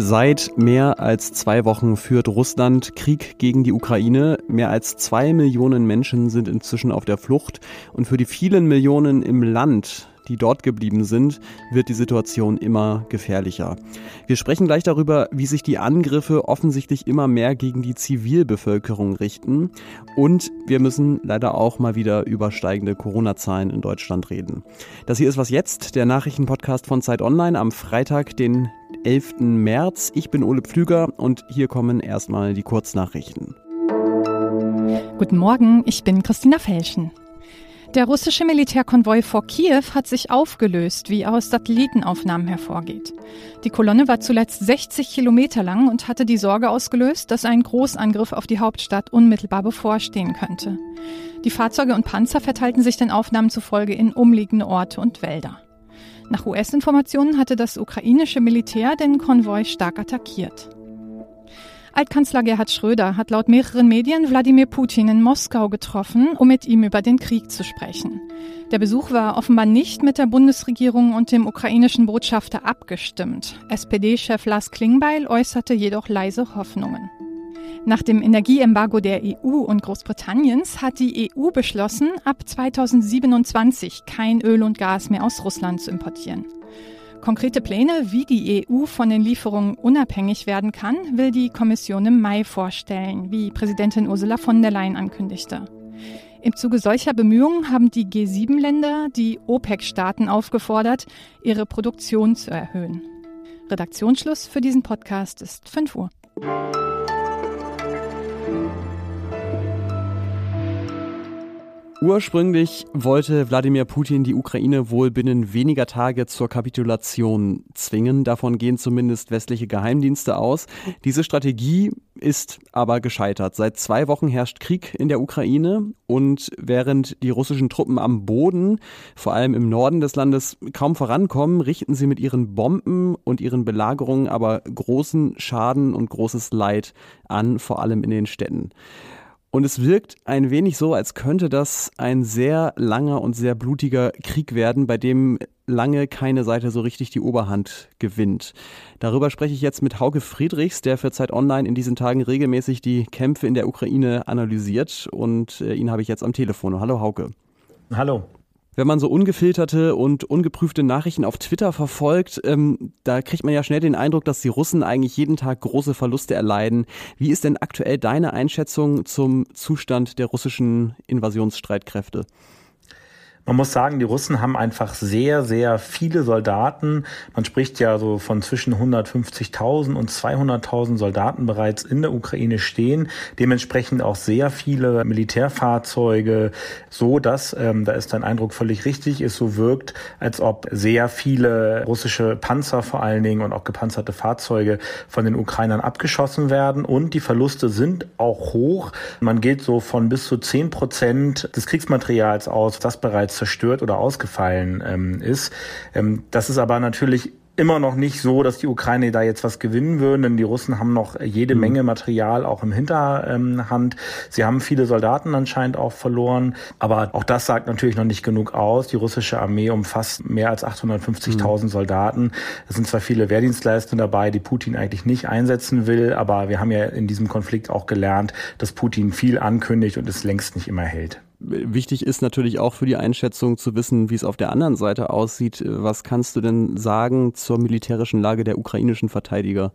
Seit mehr als zwei Wochen führt Russland Krieg gegen die Ukraine. Mehr als zwei Millionen Menschen sind inzwischen auf der Flucht. Und für die vielen Millionen im Land, die dort geblieben sind, wird die Situation immer gefährlicher. Wir sprechen gleich darüber, wie sich die Angriffe offensichtlich immer mehr gegen die Zivilbevölkerung richten. Und wir müssen leider auch mal wieder über steigende Corona-Zahlen in Deutschland reden. Das hier ist was jetzt, der Nachrichtenpodcast von Zeit Online am Freitag, den 11. März. Ich bin Ole Pflüger und hier kommen erstmal die Kurznachrichten. Guten Morgen, ich bin Christina Felschen. Der russische Militärkonvoi vor Kiew hat sich aufgelöst, wie aus Satellitenaufnahmen hervorgeht. Die Kolonne war zuletzt 60 Kilometer lang und hatte die Sorge ausgelöst, dass ein Großangriff auf die Hauptstadt unmittelbar bevorstehen könnte. Die Fahrzeuge und Panzer verteilten sich den Aufnahmen zufolge in umliegende Orte und Wälder. Nach US-Informationen hatte das ukrainische Militär den Konvoi stark attackiert. Altkanzler Gerhard Schröder hat laut mehreren Medien Wladimir Putin in Moskau getroffen, um mit ihm über den Krieg zu sprechen. Der Besuch war offenbar nicht mit der Bundesregierung und dem ukrainischen Botschafter abgestimmt. SPD-Chef Lars Klingbeil äußerte jedoch leise Hoffnungen. Nach dem Energieembargo der EU und Großbritanniens hat die EU beschlossen, ab 2027 kein Öl und Gas mehr aus Russland zu importieren. Konkrete Pläne, wie die EU von den Lieferungen unabhängig werden kann, will die Kommission im Mai vorstellen, wie Präsidentin Ursula von der Leyen ankündigte. Im Zuge solcher Bemühungen haben die G7-Länder die OPEC-Staaten aufgefordert, ihre Produktion zu erhöhen. Redaktionsschluss für diesen Podcast ist 5 Uhr. Ursprünglich wollte Wladimir Putin die Ukraine wohl binnen weniger Tage zur Kapitulation zwingen. Davon gehen zumindest westliche Geheimdienste aus. Diese Strategie ist aber gescheitert. Seit zwei Wochen herrscht Krieg in der Ukraine und während die russischen Truppen am Boden, vor allem im Norden des Landes, kaum vorankommen, richten sie mit ihren Bomben und ihren Belagerungen aber großen Schaden und großes Leid an, vor allem in den Städten. Und es wirkt ein wenig so, als könnte das ein sehr langer und sehr blutiger Krieg werden, bei dem lange keine Seite so richtig die Oberhand gewinnt. Darüber spreche ich jetzt mit Hauke Friedrichs, der für Zeit Online in diesen Tagen regelmäßig die Kämpfe in der Ukraine analysiert. Und äh, ihn habe ich jetzt am Telefon. Hallo Hauke. Hallo wenn man so ungefilterte und ungeprüfte Nachrichten auf Twitter verfolgt, ähm, da kriegt man ja schnell den Eindruck, dass die Russen eigentlich jeden Tag große Verluste erleiden. Wie ist denn aktuell deine Einschätzung zum Zustand der russischen Invasionsstreitkräfte? Man muss sagen, die Russen haben einfach sehr, sehr viele Soldaten. Man spricht ja so von zwischen 150.000 und 200.000 Soldaten bereits in der Ukraine stehen. Dementsprechend auch sehr viele Militärfahrzeuge, so dass, ähm, da ist dein Eindruck völlig richtig, es so wirkt, als ob sehr viele russische Panzer vor allen Dingen und auch gepanzerte Fahrzeuge von den Ukrainern abgeschossen werden. Und die Verluste sind auch hoch. Man geht so von bis zu 10 Prozent des Kriegsmaterials aus, das bereits zerstört oder ausgefallen ähm, ist. Ähm, das ist aber natürlich immer noch nicht so, dass die Ukraine da jetzt was gewinnen würden, denn die Russen haben noch jede mhm. Menge Material auch im Hinterhand. Sie haben viele Soldaten anscheinend auch verloren, aber auch das sagt natürlich noch nicht genug aus. Die russische Armee umfasst mehr als 850.000 mhm. Soldaten. Es sind zwar viele Wehrdienstleister dabei, die Putin eigentlich nicht einsetzen will, aber wir haben ja in diesem Konflikt auch gelernt, dass Putin viel ankündigt und es längst nicht immer hält. Wichtig ist natürlich auch für die Einschätzung zu wissen, wie es auf der anderen Seite aussieht. Was kannst du denn sagen zur militärischen Lage der ukrainischen Verteidiger?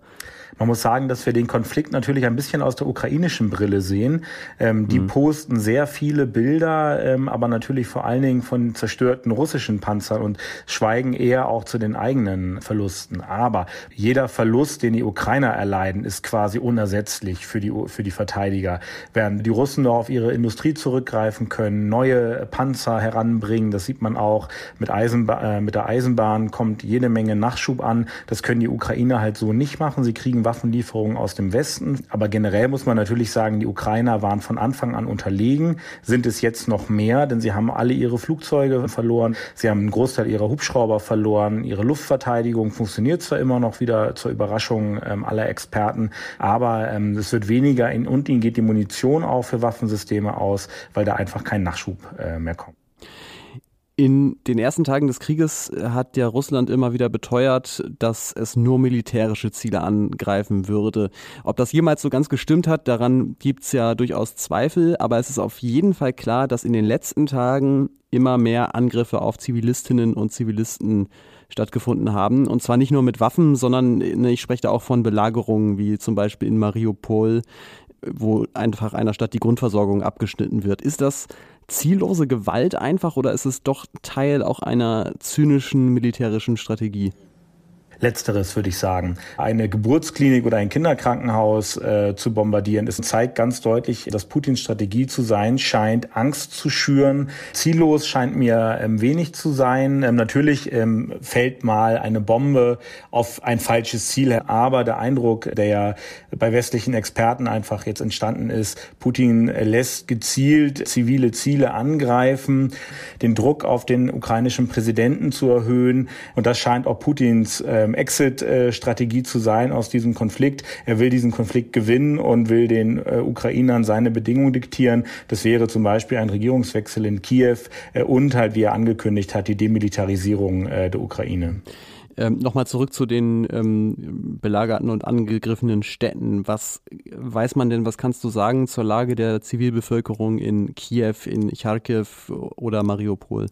Man muss sagen, dass wir den Konflikt natürlich ein bisschen aus der ukrainischen Brille sehen. Ähm, die mhm. posten sehr viele Bilder, ähm, aber natürlich vor allen Dingen von zerstörten russischen Panzern und schweigen eher auch zu den eigenen Verlusten. Aber jeder Verlust, den die Ukrainer erleiden, ist quasi unersetzlich für die, für die Verteidiger. Während die Russen noch auf ihre Industrie zurückgreifen können, neue Panzer heranbringen, das sieht man auch mit, Eisenba äh, mit der Eisenbahn kommt jede Menge Nachschub an. Das können die Ukrainer halt so nicht machen. Sie kriegen Waffenlieferungen aus dem Westen. Aber generell muss man natürlich sagen, die Ukrainer waren von Anfang an unterlegen, sind es jetzt noch mehr, denn sie haben alle ihre Flugzeuge verloren, sie haben einen Großteil ihrer Hubschrauber verloren, ihre Luftverteidigung funktioniert zwar immer noch wieder zur Überraschung ähm, aller Experten, aber ähm, es wird weniger in, und ihnen geht die Munition auch für Waffensysteme aus, weil da einfach kein Nachschub äh, mehr kommt. In den ersten Tagen des Krieges hat ja Russland immer wieder beteuert, dass es nur militärische Ziele angreifen würde. Ob das jemals so ganz gestimmt hat, daran gibt es ja durchaus Zweifel, aber es ist auf jeden Fall klar, dass in den letzten Tagen immer mehr Angriffe auf Zivilistinnen und Zivilisten stattgefunden haben. Und zwar nicht nur mit Waffen, sondern ne, ich spreche da auch von Belagerungen, wie zum Beispiel in Mariupol, wo einfach einer Stadt die Grundversorgung abgeschnitten wird. Ist das ziellose Gewalt einfach oder ist es doch Teil auch einer zynischen militärischen Strategie? Letzteres würde ich sagen. Eine Geburtsklinik oder ein Kinderkrankenhaus äh, zu bombardieren, es zeigt ganz deutlich, dass Putins Strategie zu sein scheint, Angst zu schüren. Ziellos scheint mir ähm, wenig zu sein. Ähm, natürlich ähm, fällt mal eine Bombe auf ein falsches Ziel, aber der Eindruck, der ja bei westlichen Experten einfach jetzt entstanden ist, Putin lässt gezielt zivile Ziele angreifen, den Druck auf den ukrainischen Präsidenten zu erhöhen. Und das scheint auch Putins ähm, Exit-Strategie zu sein aus diesem Konflikt. Er will diesen Konflikt gewinnen und will den äh, Ukrainern seine Bedingungen diktieren. Das wäre zum Beispiel ein Regierungswechsel in Kiew äh, und halt, wie er angekündigt hat, die Demilitarisierung äh, der Ukraine. Ähm, Nochmal zurück zu den ähm, belagerten und angegriffenen Städten. Was weiß man denn, was kannst du sagen zur Lage der Zivilbevölkerung in Kiew, in Charkiw oder Mariupol?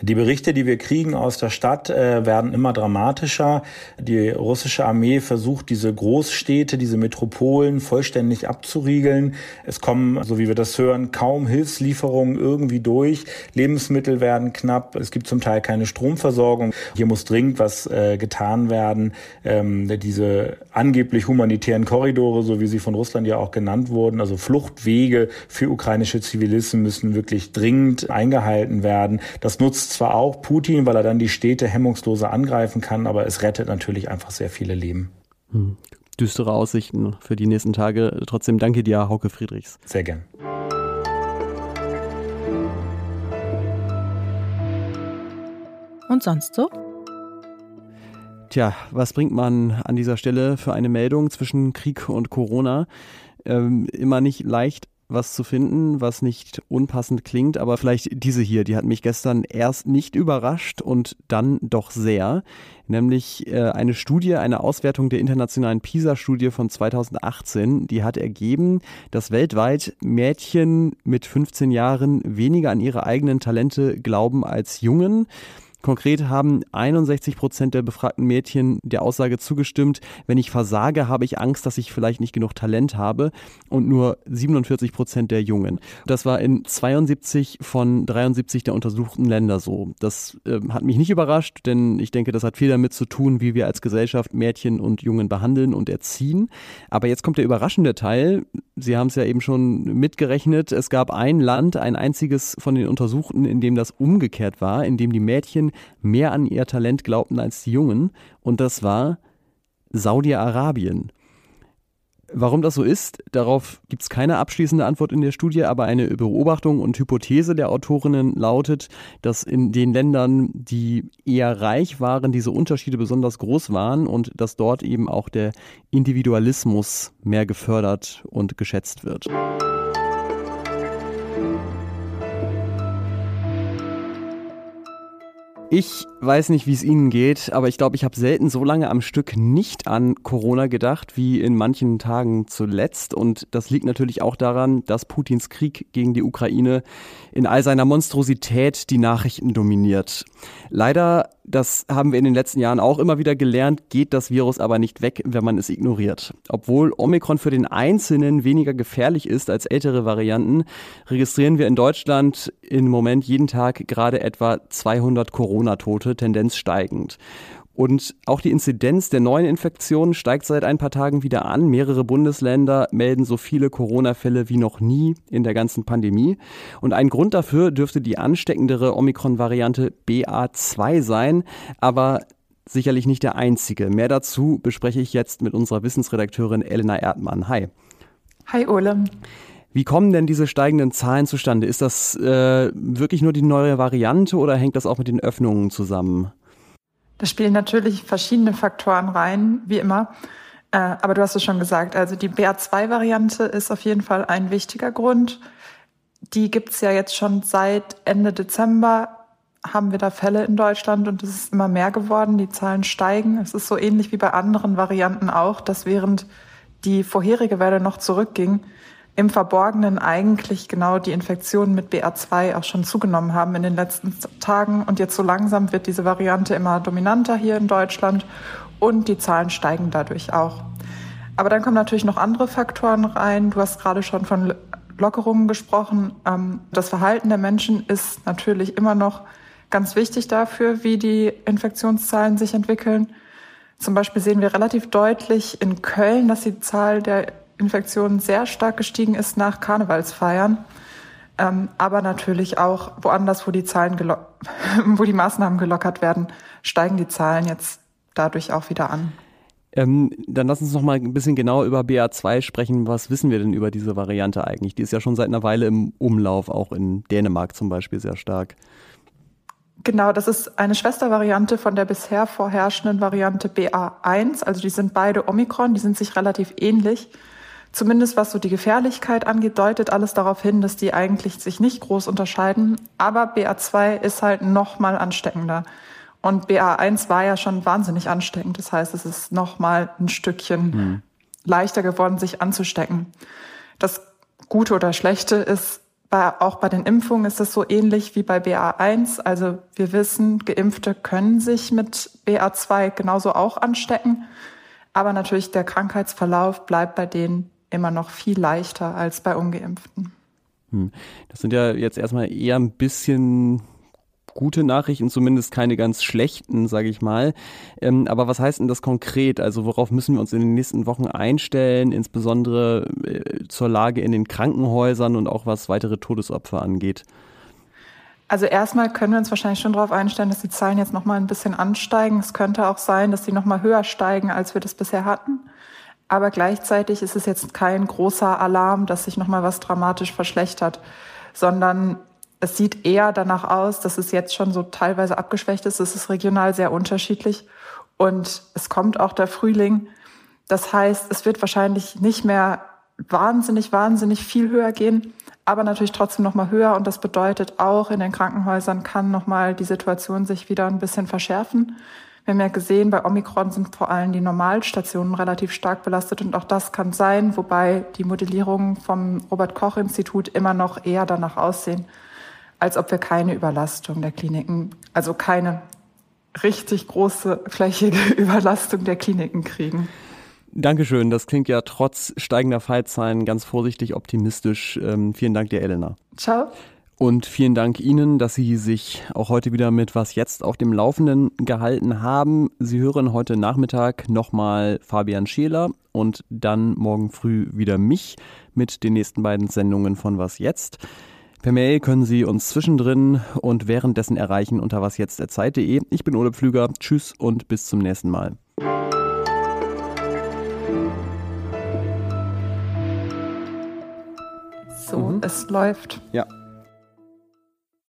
Die Berichte, die wir kriegen aus der Stadt, äh, werden immer dramatischer. Die russische Armee versucht, diese Großstädte, diese Metropolen vollständig abzuriegeln. Es kommen, so wie wir das hören, kaum Hilfslieferungen irgendwie durch. Lebensmittel werden knapp. Es gibt zum Teil keine Stromversorgung. Hier muss dringend was äh, getan werden. Ähm, diese angeblich humanitären Korridore, so wie sie von Russland ja auch genannt wurden, also Fluchtwege für ukrainische Zivilisten müssen wirklich dringend eingehalten werden. Das nutzt zwar auch Putin, weil er dann die Städte hemmungsloser angreifen kann, aber es rettet natürlich einfach sehr viele Leben. Hm. Düstere Aussichten für die nächsten Tage. Trotzdem danke dir, Hauke Friedrichs. Sehr gern. Und sonst so? Tja, was bringt man an dieser Stelle für eine Meldung zwischen Krieg und Corona? Ähm, immer nicht leicht was zu finden, was nicht unpassend klingt, aber vielleicht diese hier, die hat mich gestern erst nicht überrascht und dann doch sehr, nämlich äh, eine Studie, eine Auswertung der internationalen PISA-Studie von 2018, die hat ergeben, dass weltweit Mädchen mit 15 Jahren weniger an ihre eigenen Talente glauben als Jungen. Konkret haben 61 Prozent der befragten Mädchen der Aussage zugestimmt, wenn ich versage, habe ich Angst, dass ich vielleicht nicht genug Talent habe und nur 47 Prozent der Jungen. Das war in 72 von 73 der untersuchten Länder so. Das äh, hat mich nicht überrascht, denn ich denke, das hat viel damit zu tun, wie wir als Gesellschaft Mädchen und Jungen behandeln und erziehen. Aber jetzt kommt der überraschende Teil. Sie haben es ja eben schon mitgerechnet. Es gab ein Land, ein einziges von den Untersuchten, in dem das umgekehrt war, in dem die Mädchen mehr an ihr Talent glaubten als die Jungen. Und das war Saudi-Arabien. Warum das so ist, darauf gibt es keine abschließende Antwort in der Studie, aber eine Beobachtung und Hypothese der Autorinnen lautet, dass in den Ländern, die eher reich waren, diese Unterschiede besonders groß waren und dass dort eben auch der Individualismus mehr gefördert und geschätzt wird. Ich weiß nicht, wie es Ihnen geht, aber ich glaube, ich habe selten so lange am Stück nicht an Corona gedacht wie in manchen Tagen zuletzt. Und das liegt natürlich auch daran, dass Putins Krieg gegen die Ukraine in all seiner Monstrosität die Nachrichten dominiert. Leider, das haben wir in den letzten Jahren auch immer wieder gelernt, geht das Virus aber nicht weg, wenn man es ignoriert. Obwohl Omikron für den Einzelnen weniger gefährlich ist als ältere Varianten, registrieren wir in Deutschland im Moment jeden Tag gerade etwa 200 Corona-Tote, Tendenz steigend. Und auch die Inzidenz der neuen Infektionen steigt seit ein paar Tagen wieder an. Mehrere Bundesländer melden so viele Corona-Fälle wie noch nie in der ganzen Pandemie. Und ein Grund dafür dürfte die ansteckendere Omikron-Variante BA2 sein. Aber sicherlich nicht der einzige. Mehr dazu bespreche ich jetzt mit unserer Wissensredakteurin Elena Erdmann. Hi. Hi, Ole. Wie kommen denn diese steigenden Zahlen zustande? Ist das äh, wirklich nur die neue Variante oder hängt das auch mit den Öffnungen zusammen? Da spielen natürlich verschiedene Faktoren rein, wie immer. Äh, aber du hast es schon gesagt, also die BA2-Variante ist auf jeden Fall ein wichtiger Grund. Die gibt's ja jetzt schon seit Ende Dezember haben wir da Fälle in Deutschland und es ist immer mehr geworden. Die Zahlen steigen. Es ist so ähnlich wie bei anderen Varianten auch, dass während die vorherige Welle noch zurückging, im Verborgenen eigentlich genau die Infektionen mit BA2 auch schon zugenommen haben in den letzten Tagen. Und jetzt so langsam wird diese Variante immer dominanter hier in Deutschland und die Zahlen steigen dadurch auch. Aber dann kommen natürlich noch andere Faktoren rein. Du hast gerade schon von Lockerungen gesprochen. Ähm, das Verhalten der Menschen ist natürlich immer noch ganz wichtig dafür, wie die Infektionszahlen sich entwickeln. Zum Beispiel sehen wir relativ deutlich in Köln, dass die Zahl der Infektionen sehr stark gestiegen ist nach Karnevalsfeiern. Ähm, aber natürlich auch woanders, wo die Zahlen, wo die Maßnahmen gelockert werden, steigen die Zahlen jetzt dadurch auch wieder an. Ähm, dann lass uns noch mal ein bisschen genauer über BA2 sprechen. Was wissen wir denn über diese Variante eigentlich? Die ist ja schon seit einer Weile im Umlauf, auch in Dänemark zum Beispiel sehr stark. Genau, das ist eine Schwestervariante von der bisher vorherrschenden Variante BA1. Also die sind beide Omikron, die sind sich relativ ähnlich. Zumindest was so die Gefährlichkeit angeht, deutet alles darauf hin, dass die eigentlich sich nicht groß unterscheiden. Aber BA2 ist halt noch mal ansteckender. Und BA1 war ja schon wahnsinnig ansteckend. Das heißt, es ist noch mal ein Stückchen mhm. leichter geworden, sich anzustecken. Das Gute oder Schlechte ist, bei, auch bei den Impfungen ist es so ähnlich wie bei BA1. Also wir wissen, Geimpfte können sich mit BA2 genauso auch anstecken. Aber natürlich der Krankheitsverlauf bleibt bei denen immer noch viel leichter als bei ungeimpften. Hm. Das sind ja jetzt erstmal eher ein bisschen gute Nachrichten, zumindest keine ganz schlechten, sage ich mal. Ähm, aber was heißt denn das konkret? Also worauf müssen wir uns in den nächsten Wochen einstellen, insbesondere äh, zur Lage in den Krankenhäusern und auch was weitere Todesopfer angeht? Also erstmal können wir uns wahrscheinlich schon darauf einstellen, dass die Zahlen jetzt noch mal ein bisschen ansteigen. Es könnte auch sein, dass sie noch mal höher steigen, als wir das bisher hatten. Aber gleichzeitig ist es jetzt kein großer Alarm, dass sich noch mal was dramatisch verschlechtert, sondern es sieht eher danach aus, dass es jetzt schon so teilweise abgeschwächt ist. Es ist regional sehr unterschiedlich und es kommt auch der Frühling. Das heißt, es wird wahrscheinlich nicht mehr wahnsinnig, wahnsinnig viel höher gehen, aber natürlich trotzdem noch mal höher. Und das bedeutet auch, in den Krankenhäusern kann noch mal die Situation sich wieder ein bisschen verschärfen. Wir haben ja gesehen, bei Omikron sind vor allem die Normalstationen relativ stark belastet und auch das kann sein, wobei die Modellierungen vom Robert Koch Institut immer noch eher danach aussehen, als ob wir keine Überlastung der Kliniken, also keine richtig große flächige Überlastung der Kliniken kriegen. Dankeschön. Das klingt ja trotz steigender Fallzahlen ganz vorsichtig optimistisch. Ähm, vielen Dank dir, Elena. Ciao. Und vielen Dank Ihnen, dass Sie sich auch heute wieder mit Was jetzt auf dem Laufenden gehalten haben. Sie hören heute Nachmittag nochmal Fabian Scheler und dann morgen früh wieder mich mit den nächsten beiden Sendungen von Was jetzt. Per Mail können Sie uns zwischendrin und währenddessen erreichen unter wasjetzt.zeit.de. Ich bin Ole Pflüger. Tschüss und bis zum nächsten Mal. So, mhm. es läuft. Ja.